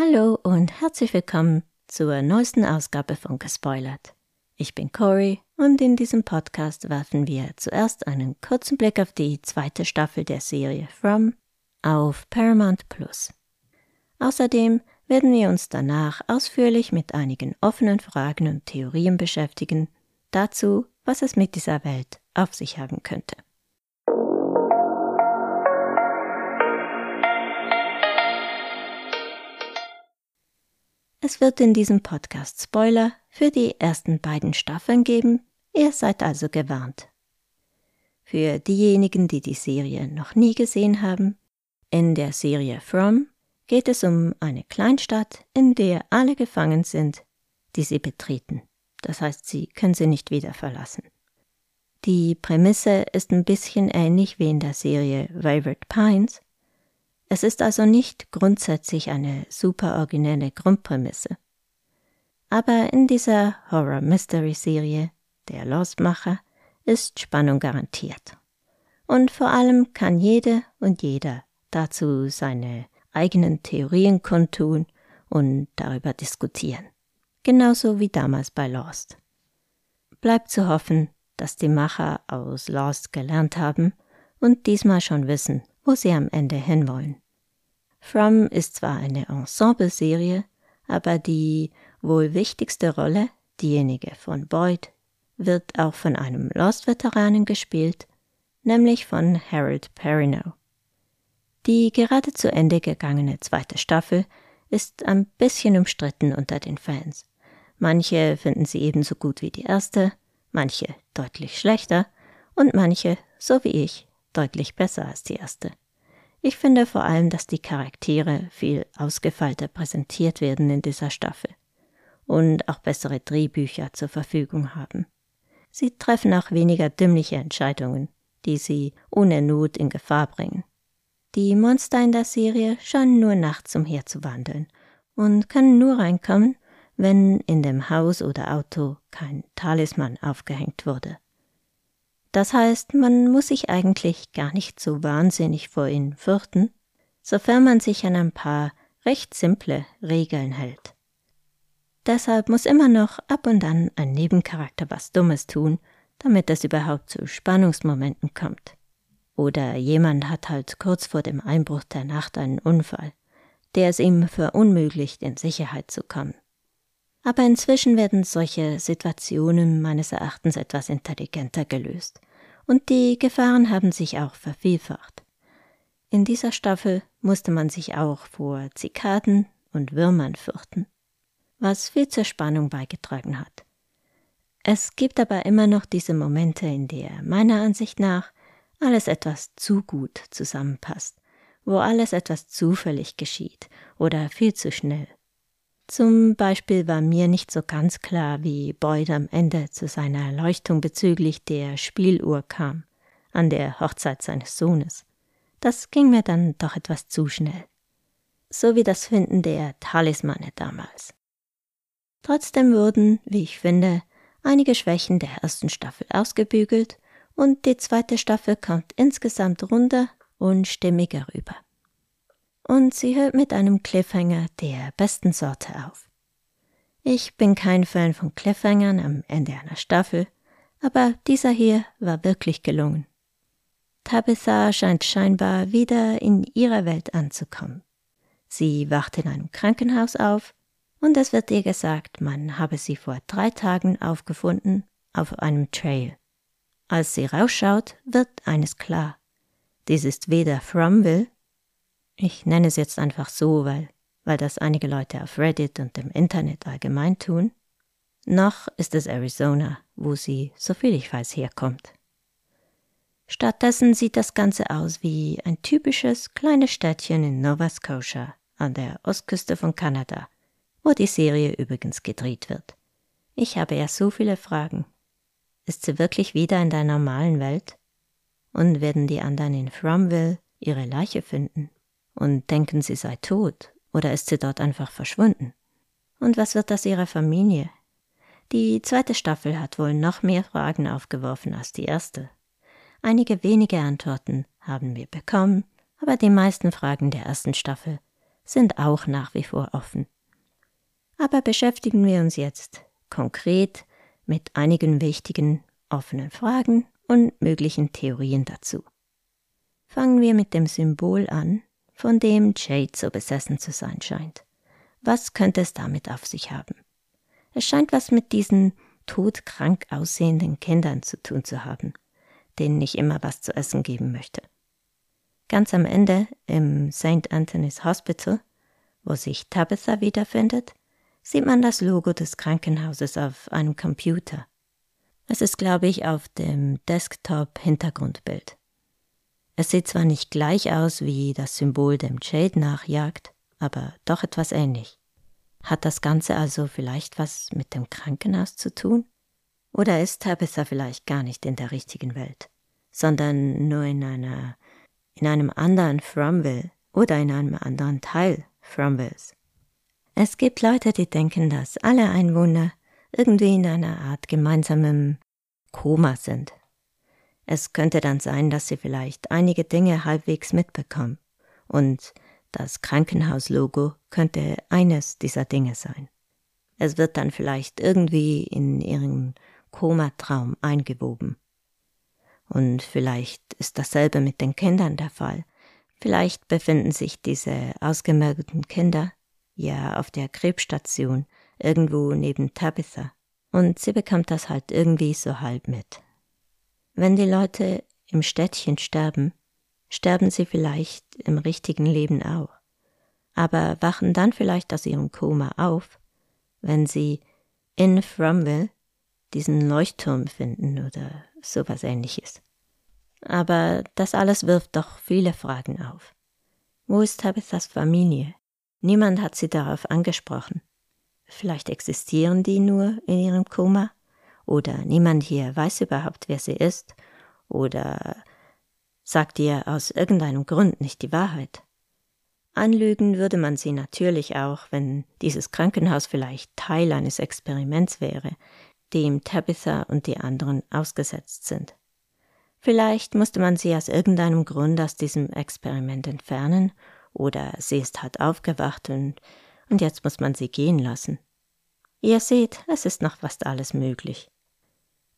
Hallo und herzlich willkommen zur neuesten Ausgabe von Gespoilert. Ich bin Cory und in diesem Podcast werfen wir zuerst einen kurzen Blick auf die zweite Staffel der Serie From auf Paramount Plus. Außerdem werden wir uns danach ausführlich mit einigen offenen Fragen und Theorien beschäftigen, dazu, was es mit dieser Welt auf sich haben könnte. Es wird in diesem Podcast Spoiler für die ersten beiden Staffeln geben, ihr seid also gewarnt. Für diejenigen, die die Serie noch nie gesehen haben, in der Serie From geht es um eine Kleinstadt, in der alle gefangen sind, die sie betreten. Das heißt, sie können sie nicht wieder verlassen. Die Prämisse ist ein bisschen ähnlich wie in der Serie Wayward Pines, es ist also nicht grundsätzlich eine super originelle Grundprämisse. Aber in dieser Horror-Mystery-Serie, der Lostmacher, ist Spannung garantiert. Und vor allem kann jede und jeder dazu seine eigenen Theorien kundtun und darüber diskutieren. Genauso wie damals bei Lost. Bleibt zu hoffen, dass die Macher aus Lost gelernt haben und diesmal schon wissen, wo sie am Ende hinwollen. From ist zwar eine Ensemble-Serie, aber die wohl wichtigste Rolle, diejenige von Boyd, wird auch von einem Lost-Veteranen gespielt, nämlich von Harold Perrineau. Die gerade zu Ende gegangene zweite Staffel ist ein bisschen umstritten unter den Fans. Manche finden sie ebenso gut wie die erste, manche deutlich schlechter und manche, so wie ich, deutlich besser als die erste. Ich finde vor allem, dass die Charaktere viel ausgefeilter präsentiert werden in dieser Staffel und auch bessere Drehbücher zur Verfügung haben. Sie treffen auch weniger dümmliche Entscheidungen, die sie ohne Not in Gefahr bringen. Die Monster in der Serie scheinen nur nachts umherzuwandeln und können nur reinkommen, wenn in dem Haus oder Auto kein Talisman aufgehängt wurde. Das heißt, man muss sich eigentlich gar nicht so wahnsinnig vor ihnen fürchten, sofern man sich an ein paar recht simple Regeln hält. Deshalb muss immer noch ab und an ein Nebencharakter was Dummes tun, damit es überhaupt zu Spannungsmomenten kommt. Oder jemand hat halt kurz vor dem Einbruch der Nacht einen Unfall, der es ihm verunmöglicht, in Sicherheit zu kommen. Aber inzwischen werden solche Situationen meines Erachtens etwas intelligenter gelöst. Und die Gefahren haben sich auch vervielfacht. In dieser Staffel musste man sich auch vor Zikaden und Würmern fürchten, was viel zur Spannung beigetragen hat. Es gibt aber immer noch diese Momente, in der meiner Ansicht nach alles etwas zu gut zusammenpasst, wo alles etwas zufällig geschieht oder viel zu schnell. Zum Beispiel war mir nicht so ganz klar, wie Boyd am Ende zu seiner Erleuchtung bezüglich der Spieluhr kam, an der Hochzeit seines Sohnes. Das ging mir dann doch etwas zu schnell. So wie das Finden der Talismane damals. Trotzdem wurden, wie ich finde, einige Schwächen der ersten Staffel ausgebügelt und die zweite Staffel kommt insgesamt runder und stimmiger rüber und sie hört mit einem Cliffhanger der besten Sorte auf. Ich bin kein Fan von Cliffhangern am Ende einer Staffel, aber dieser hier war wirklich gelungen. Tabitha scheint scheinbar wieder in ihrer Welt anzukommen. Sie wacht in einem Krankenhaus auf und es wird ihr gesagt, man habe sie vor drei Tagen aufgefunden auf einem Trail. Als sie rausschaut, wird eines klar. Dies ist weder Fromville ich nenne es jetzt einfach so, weil, weil das einige Leute auf Reddit und im Internet allgemein tun. Noch ist es Arizona, wo sie, soviel ich weiß, herkommt. Stattdessen sieht das Ganze aus wie ein typisches kleines Städtchen in Nova Scotia an der Ostküste von Kanada, wo die Serie übrigens gedreht wird. Ich habe ja so viele Fragen. Ist sie wirklich wieder in der normalen Welt? Und werden die anderen in Fromville ihre Leiche finden? Und denken, sie sei tot, oder ist sie dort einfach verschwunden? Und was wird aus ihrer Familie? Die zweite Staffel hat wohl noch mehr Fragen aufgeworfen als die erste. Einige wenige Antworten haben wir bekommen, aber die meisten Fragen der ersten Staffel sind auch nach wie vor offen. Aber beschäftigen wir uns jetzt konkret mit einigen wichtigen offenen Fragen und möglichen Theorien dazu. Fangen wir mit dem Symbol an, von dem Jade so besessen zu sein scheint. Was könnte es damit auf sich haben? Es scheint was mit diesen todkrank aussehenden Kindern zu tun zu haben, denen ich immer was zu essen geben möchte. Ganz am Ende im St. Anthony's Hospital, wo sich Tabitha wiederfindet, sieht man das Logo des Krankenhauses auf einem Computer. Es ist, glaube ich, auf dem Desktop-Hintergrundbild. Es sieht zwar nicht gleich aus wie das Symbol dem Jade nachjagt, aber doch etwas ähnlich. Hat das Ganze also vielleicht was mit dem Krankenhaus zu tun? Oder ist Tabitha vielleicht gar nicht in der richtigen Welt, sondern nur in einer, in einem anderen Fromville oder in einem anderen Teil Fromvilles? Es gibt Leute, die denken, dass alle Einwohner irgendwie in einer Art gemeinsamem Koma sind. Es könnte dann sein, dass sie vielleicht einige Dinge halbwegs mitbekommen. Und das Krankenhauslogo könnte eines dieser Dinge sein. Es wird dann vielleicht irgendwie in ihren Komatraum eingewoben. Und vielleicht ist dasselbe mit den Kindern der Fall. Vielleicht befinden sich diese ausgemergelten Kinder ja auf der Krebsstation irgendwo neben Tabitha. Und sie bekommt das halt irgendwie so halb mit. Wenn die Leute im Städtchen sterben, sterben sie vielleicht im richtigen Leben auch, aber wachen dann vielleicht aus ihrem Koma auf, wenn sie in Fromville diesen Leuchtturm finden oder sowas ähnliches. Aber das alles wirft doch viele Fragen auf. Wo ist Tabithas Familie? Niemand hat sie darauf angesprochen. Vielleicht existieren die nur in ihrem Koma? Oder niemand hier weiß überhaupt, wer sie ist, oder sagt ihr aus irgendeinem Grund nicht die Wahrheit. Anlügen würde man sie natürlich auch, wenn dieses Krankenhaus vielleicht Teil eines Experiments wäre, dem Tabitha und die anderen ausgesetzt sind. Vielleicht musste man sie aus irgendeinem Grund aus diesem Experiment entfernen, oder sie ist halt aufgewacht und, und jetzt muss man sie gehen lassen. Ihr seht, es ist noch fast alles möglich.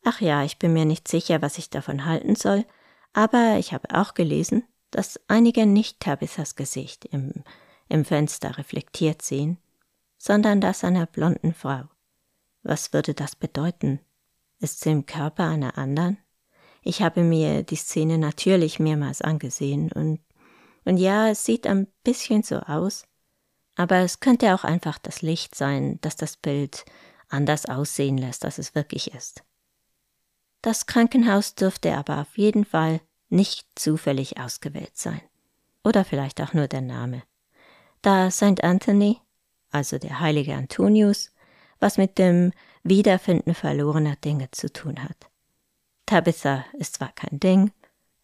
Ach ja, ich bin mir nicht sicher, was ich davon halten soll, aber ich habe auch gelesen, dass einige nicht Tabithas Gesicht im, im Fenster reflektiert sehen, sondern das einer blonden Frau. Was würde das bedeuten? Ist sie im Körper einer anderen? Ich habe mir die Szene natürlich mehrmals angesehen und, und ja, es sieht ein bisschen so aus, aber es könnte auch einfach das Licht sein, das das Bild anders aussehen lässt, als es wirklich ist. Das Krankenhaus dürfte aber auf jeden Fall nicht zufällig ausgewählt sein. Oder vielleicht auch nur der Name. Da St. Anthony, also der heilige Antonius, was mit dem Wiederfinden verlorener Dinge zu tun hat. Tabitha ist zwar kein Ding,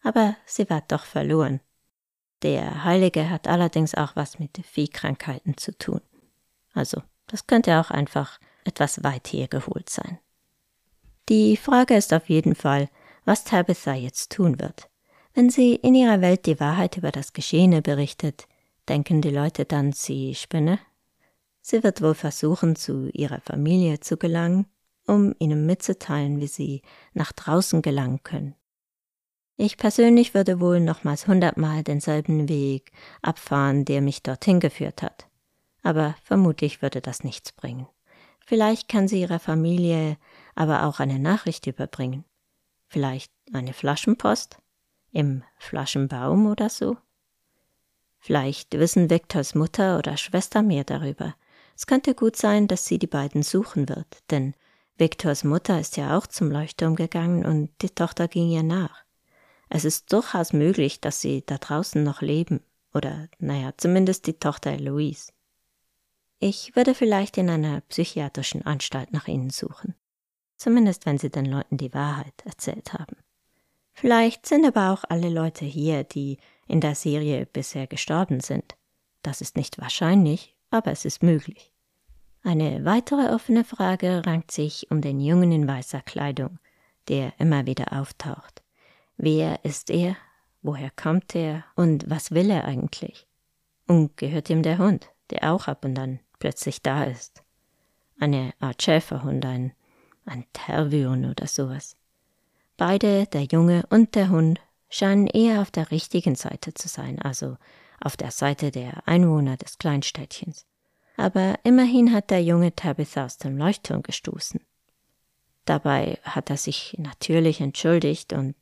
aber sie war doch verloren. Der Heilige hat allerdings auch was mit Viehkrankheiten zu tun. Also, das könnte auch einfach etwas weit hergeholt sein. Die Frage ist auf jeden Fall, was Tabitha jetzt tun wird. Wenn sie in ihrer Welt die Wahrheit über das Geschehene berichtet, denken die Leute dann, sie spinne? Sie wird wohl versuchen, zu ihrer Familie zu gelangen, um ihnen mitzuteilen, wie sie nach draußen gelangen können. Ich persönlich würde wohl nochmals hundertmal denselben Weg abfahren, der mich dorthin geführt hat. Aber vermutlich würde das nichts bringen. Vielleicht kann sie ihrer Familie aber auch eine Nachricht überbringen. Vielleicht eine Flaschenpost im Flaschenbaum oder so. Vielleicht wissen Viktors Mutter oder Schwester mehr darüber. Es könnte gut sein, dass sie die beiden suchen wird, denn Viktors Mutter ist ja auch zum Leuchtturm gegangen und die Tochter ging ihr nach. Es ist durchaus möglich, dass sie da draußen noch leben, oder naja, zumindest die Tochter Eloise. Ich würde vielleicht in einer psychiatrischen Anstalt nach ihnen suchen zumindest wenn sie den Leuten die Wahrheit erzählt haben. Vielleicht sind aber auch alle Leute hier, die in der Serie bisher gestorben sind. Das ist nicht wahrscheinlich, aber es ist möglich. Eine weitere offene Frage rankt sich um den Jungen in weißer Kleidung, der immer wieder auftaucht. Wer ist er? Woher kommt er? Und was will er eigentlich? Und gehört ihm der Hund, der auch ab und an plötzlich da ist. Eine Art Schäferhund, ein, ein Tervion oder sowas. Beide, der Junge und der Hund, scheinen eher auf der richtigen Seite zu sein, also auf der Seite der Einwohner des Kleinstädtchens. Aber immerhin hat der Junge Tabitha aus dem Leuchtturm gestoßen. Dabei hat er sich natürlich entschuldigt und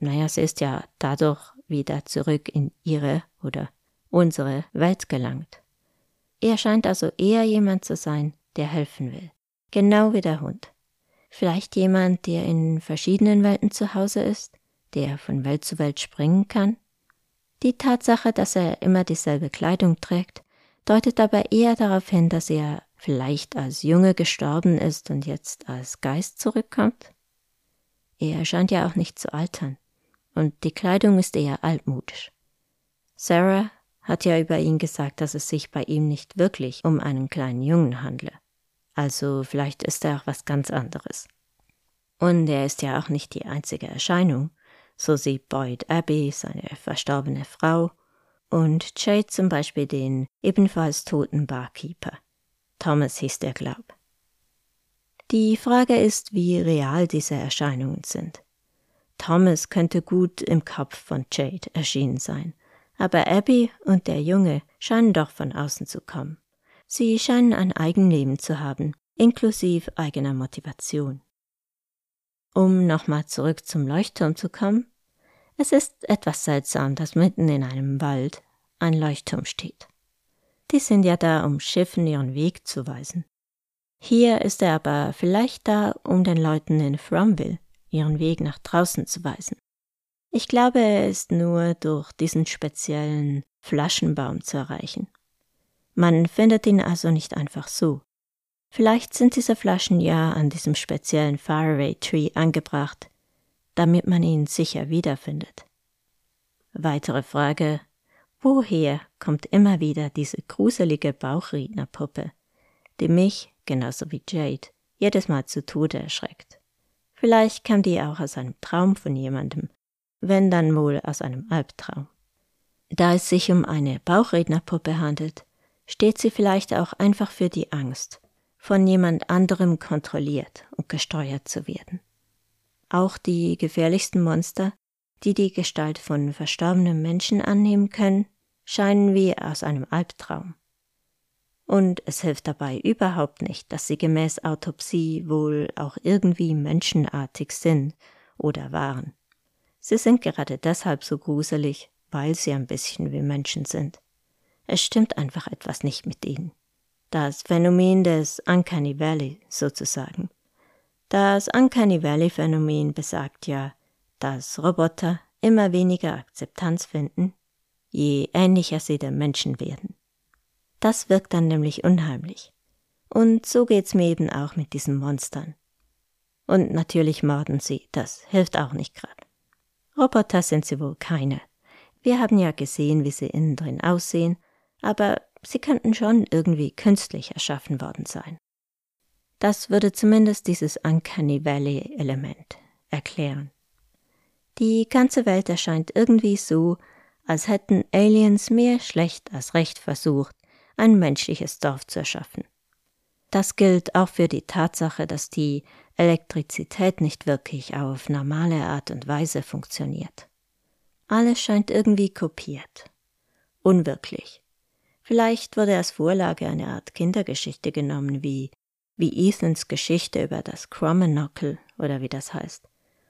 naja, sie ist ja dadurch wieder zurück in ihre oder unsere Welt gelangt. Er scheint also eher jemand zu sein, der helfen will. Genau wie der Hund. Vielleicht jemand, der in verschiedenen Welten zu Hause ist, der von Welt zu Welt springen kann? Die Tatsache, dass er immer dieselbe Kleidung trägt, deutet aber eher darauf hin, dass er vielleicht als Junge gestorben ist und jetzt als Geist zurückkommt. Er scheint ja auch nicht zu altern, und die Kleidung ist eher altmodisch. Sarah hat ja über ihn gesagt, dass es sich bei ihm nicht wirklich um einen kleinen Jungen handle. Also vielleicht ist er auch was ganz anderes. Und er ist ja auch nicht die einzige Erscheinung. So sieht Boyd Abbey, seine verstorbene Frau, und Jade zum Beispiel den ebenfalls toten Barkeeper. Thomas hieß der Glaub. Die Frage ist, wie real diese Erscheinungen sind. Thomas könnte gut im Kopf von Jade erschienen sein, aber Abby und der Junge scheinen doch von außen zu kommen. Sie scheinen ein Eigenleben zu haben, inklusive eigener Motivation. Um nochmal zurück zum Leuchtturm zu kommen, es ist etwas seltsam, dass mitten in einem Wald ein Leuchtturm steht. Die sind ja da, um Schiffen ihren Weg zu weisen. Hier ist er aber vielleicht da, um den Leuten in Fromville ihren Weg nach draußen zu weisen. Ich glaube, er ist nur durch diesen speziellen Flaschenbaum zu erreichen. Man findet ihn also nicht einfach so. Vielleicht sind diese Flaschen ja an diesem speziellen Faraway Tree angebracht, damit man ihn sicher wiederfindet. Weitere Frage, woher kommt immer wieder diese gruselige Bauchrednerpuppe, die mich, genauso wie Jade, jedes Mal zu Tode erschreckt? Vielleicht kam die auch aus einem Traum von jemandem, wenn dann wohl aus einem Albtraum. Da es sich um eine Bauchrednerpuppe handelt, steht sie vielleicht auch einfach für die Angst, von jemand anderem kontrolliert und gesteuert zu werden. Auch die gefährlichsten Monster, die die Gestalt von verstorbenen Menschen annehmen können, scheinen wie aus einem Albtraum. Und es hilft dabei überhaupt nicht, dass sie gemäß Autopsie wohl auch irgendwie menschenartig sind oder waren. Sie sind gerade deshalb so gruselig, weil sie ein bisschen wie Menschen sind. Es stimmt einfach etwas nicht mit ihnen. Das Phänomen des Uncanny Valley sozusagen. Das Uncanny Valley Phänomen besagt ja, dass Roboter immer weniger Akzeptanz finden, je ähnlicher sie den Menschen werden. Das wirkt dann nämlich unheimlich. Und so geht's mir eben auch mit diesen Monstern. Und natürlich morden sie, das hilft auch nicht gerade. Roboter sind sie wohl keine. Wir haben ja gesehen, wie sie innen drin aussehen, aber sie könnten schon irgendwie künstlich erschaffen worden sein. Das würde zumindest dieses Uncanny Valley Element erklären. Die ganze Welt erscheint irgendwie so, als hätten Aliens mehr schlecht als recht versucht, ein menschliches Dorf zu erschaffen. Das gilt auch für die Tatsache, dass die Elektrizität nicht wirklich auf normale Art und Weise funktioniert. Alles scheint irgendwie kopiert. Unwirklich. Vielleicht wurde als Vorlage eine Art Kindergeschichte genommen, wie, wie Ethans Geschichte über das Cromenockle oder wie das heißt.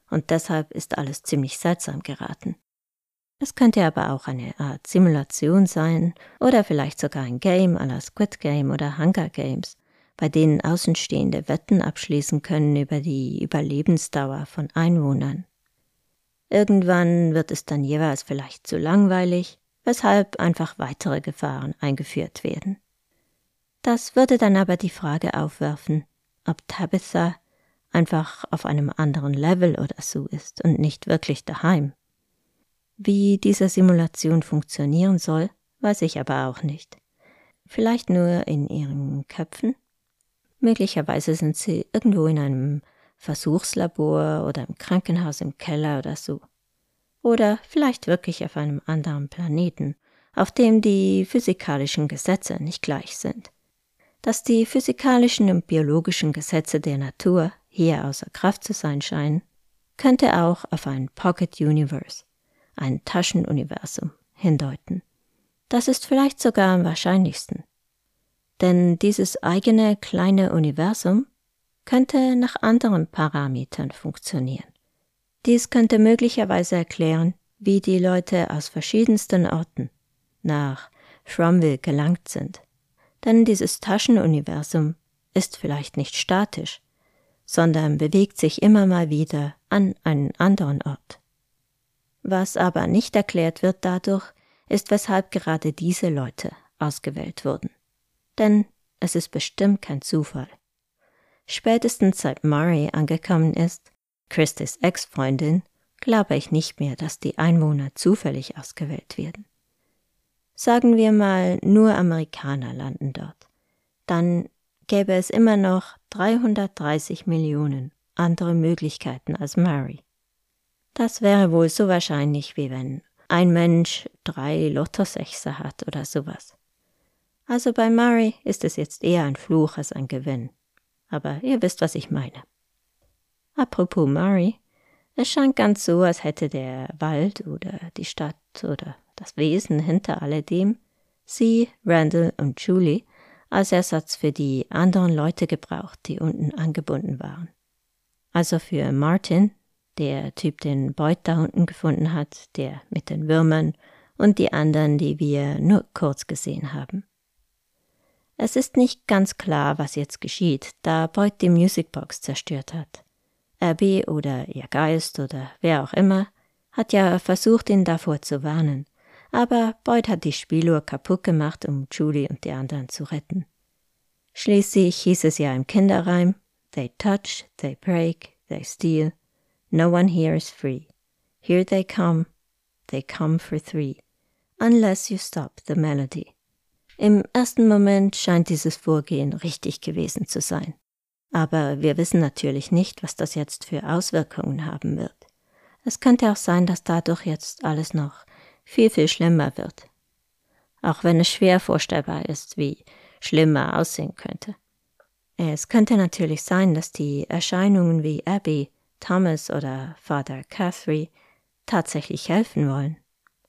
Und deshalb ist alles ziemlich seltsam geraten. Es könnte aber auch eine Art Simulation sein oder vielleicht sogar ein Game à la Squid Game oder Hunger Games, bei denen Außenstehende Wetten abschließen können über die Überlebensdauer von Einwohnern. Irgendwann wird es dann jeweils vielleicht zu langweilig weshalb einfach weitere Gefahren eingeführt werden. Das würde dann aber die Frage aufwerfen, ob Tabitha einfach auf einem anderen Level oder so ist und nicht wirklich daheim. Wie diese Simulation funktionieren soll, weiß ich aber auch nicht. Vielleicht nur in ihren Köpfen? Möglicherweise sind sie irgendwo in einem Versuchslabor oder im Krankenhaus im Keller oder so. Oder vielleicht wirklich auf einem anderen Planeten, auf dem die physikalischen Gesetze nicht gleich sind. Dass die physikalischen und biologischen Gesetze der Natur hier außer Kraft zu sein scheinen, könnte auch auf ein Pocket Universe, ein Taschenuniversum, hindeuten. Das ist vielleicht sogar am wahrscheinlichsten. Denn dieses eigene kleine Universum könnte nach anderen Parametern funktionieren. Dies könnte möglicherweise erklären, wie die Leute aus verschiedensten Orten nach Fromville gelangt sind. Denn dieses Taschenuniversum ist vielleicht nicht statisch, sondern bewegt sich immer mal wieder an einen anderen Ort. Was aber nicht erklärt wird dadurch, ist, weshalb gerade diese Leute ausgewählt wurden. Denn es ist bestimmt kein Zufall. Spätestens seit Murray angekommen ist, Christis Ex-Freundin, glaube ich nicht mehr, dass die Einwohner zufällig ausgewählt werden. Sagen wir mal, nur Amerikaner landen dort. Dann gäbe es immer noch 330 Millionen andere Möglichkeiten als Murray. Das wäre wohl so wahrscheinlich, wie wenn ein Mensch drei Lottosechser hat oder sowas. Also bei Murray ist es jetzt eher ein Fluch als ein Gewinn. Aber ihr wisst, was ich meine. Apropos Murray, es scheint ganz so, als hätte der Wald oder die Stadt oder das Wesen hinter alledem sie, Randall und Julie als Ersatz für die anderen Leute gebraucht, die unten angebunden waren. Also für Martin, der Typ, den Boyd da unten gefunden hat, der mit den Würmern und die anderen, die wir nur kurz gesehen haben. Es ist nicht ganz klar, was jetzt geschieht, da Boyd die Musicbox zerstört hat. Abby oder ihr Geist oder wer auch immer hat ja versucht, ihn davor zu warnen, aber Boyd hat die Spieluhr kaputt gemacht, um Julie und die anderen zu retten. Schließlich hieß es ja im Kinderreim, They touch, they break, they steal, no one here is free. Here they come, they come for three, unless you stop the melody. Im ersten Moment scheint dieses Vorgehen richtig gewesen zu sein. Aber wir wissen natürlich nicht, was das jetzt für Auswirkungen haben wird. Es könnte auch sein, dass dadurch jetzt alles noch viel, viel schlimmer wird. Auch wenn es schwer vorstellbar ist, wie schlimmer aussehen könnte. Es könnte natürlich sein, dass die Erscheinungen wie Abby, Thomas oder Father Catherine tatsächlich helfen wollen.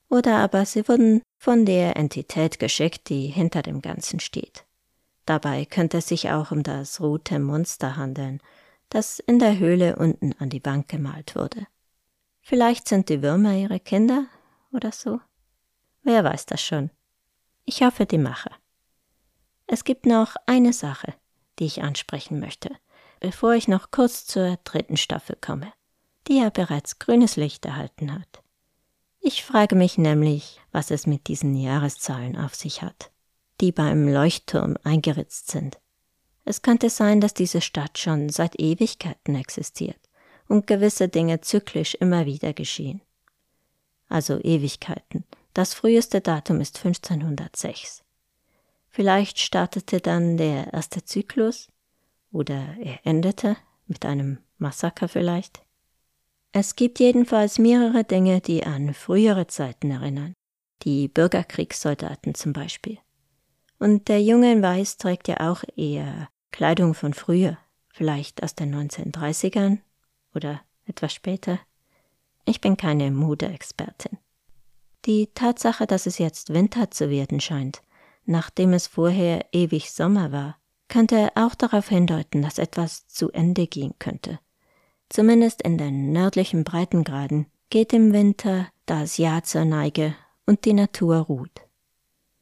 Oder aber sie wurden von der Entität geschickt, die hinter dem Ganzen steht. Dabei könnte es sich auch um das rote Monster handeln, das in der Höhle unten an die Wand gemalt wurde. Vielleicht sind die Würmer ihre Kinder oder so. Wer weiß das schon. Ich hoffe, die Macher. Es gibt noch eine Sache, die ich ansprechen möchte, bevor ich noch kurz zur dritten Staffel komme, die ja bereits grünes Licht erhalten hat. Ich frage mich nämlich, was es mit diesen Jahreszahlen auf sich hat, die beim Leuchtturm eingeritzt sind. Es könnte sein, dass diese Stadt schon seit Ewigkeiten existiert und gewisse Dinge zyklisch immer wieder geschehen. Also Ewigkeiten. Das früheste Datum ist 1506. Vielleicht startete dann der erste Zyklus oder er endete mit einem Massaker vielleicht. Es gibt jedenfalls mehrere Dinge, die an frühere Zeiten erinnern, die Bürgerkriegssoldaten zum Beispiel. Und der Junge in Weiß trägt ja auch eher Kleidung von früher, vielleicht aus den 1930ern oder etwas später. Ich bin keine Modeexpertin. Die Tatsache, dass es jetzt Winter zu werden scheint, nachdem es vorher ewig Sommer war, könnte auch darauf hindeuten, dass etwas zu Ende gehen könnte. Zumindest in den nördlichen Breitengraden geht im Winter das Jahr zur Neige und die Natur ruht.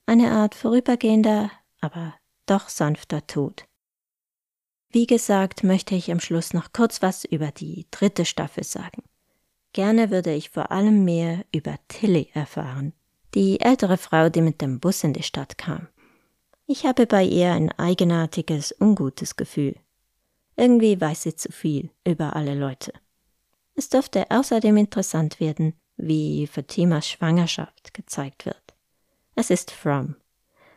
Eine Art vorübergehender, aber doch sanfter Tod. Wie gesagt, möchte ich am Schluss noch kurz was über die dritte Staffel sagen. Gerne würde ich vor allem mehr über Tilly erfahren, die ältere Frau, die mit dem Bus in die Stadt kam. Ich habe bei ihr ein eigenartiges, ungutes Gefühl. Irgendwie weiß sie zu viel über alle Leute. Es dürfte außerdem interessant werden, wie Fatimas Schwangerschaft gezeigt wird. Es ist From.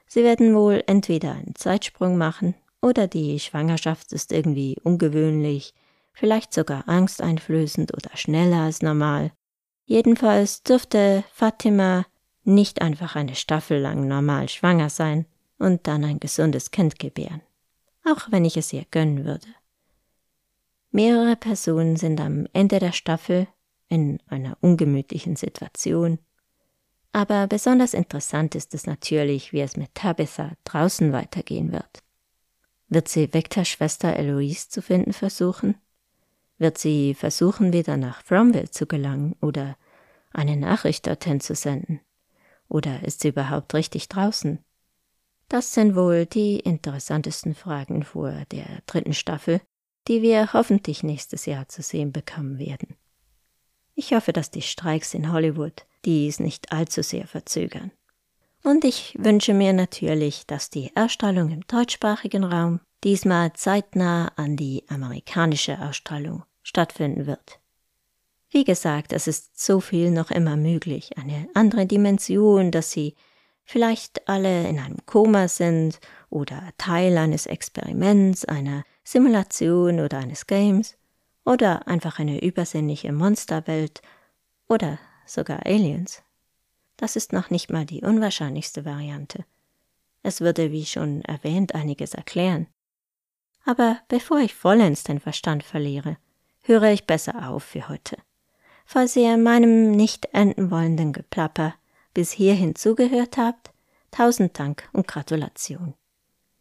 Sie werden wohl entweder einen Zeitsprung machen oder die Schwangerschaft ist irgendwie ungewöhnlich, vielleicht sogar angsteinflößend oder schneller als normal. Jedenfalls dürfte Fatima nicht einfach eine Staffel lang normal schwanger sein und dann ein gesundes Kind gebären, auch wenn ich es ihr gönnen würde. Mehrere Personen sind am Ende der Staffel in einer ungemütlichen Situation. Aber besonders interessant ist es natürlich, wie es mit Tabitha draußen weitergehen wird. Wird sie Victors Schwester Eloise zu finden versuchen? Wird sie versuchen, wieder nach Fromville zu gelangen oder eine Nachricht dorthin zu senden? Oder ist sie überhaupt richtig draußen? Das sind wohl die interessantesten Fragen vor der dritten Staffel, die wir hoffentlich nächstes Jahr zu sehen bekommen werden. Ich hoffe, dass die Streiks in Hollywood dies nicht allzu sehr verzögern. Und ich wünsche mir natürlich, dass die Ausstrahlung im deutschsprachigen Raum diesmal zeitnah an die amerikanische Ausstrahlung stattfinden wird. Wie gesagt, es ist so viel noch immer möglich, eine andere Dimension, dass sie vielleicht alle in einem Koma sind oder Teil eines Experiments, einer Simulation oder eines Games oder einfach eine übersinnliche Monsterwelt oder sogar Aliens. Das ist noch nicht mal die unwahrscheinlichste Variante. Es würde, wie schon erwähnt, einiges erklären. Aber bevor ich vollends den Verstand verliere, höre ich besser auf für heute. Falls ihr meinem nicht enden wollenden Geplapper bis hierhin zugehört habt, tausend Dank und Gratulation.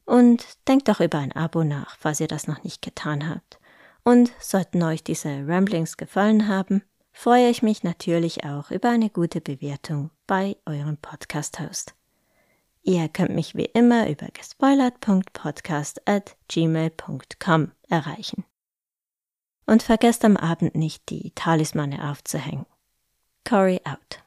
Und denkt doch über ein Abo nach, falls ihr das noch nicht getan habt. Und sollten euch diese Ramblings gefallen haben, freue ich mich natürlich auch über eine gute Bewertung bei eurem Podcast-Host. Ihr könnt mich wie immer über gespoilert.podcast at gmail.com erreichen. Und vergesst am Abend nicht, die Talismane aufzuhängen. Cory out.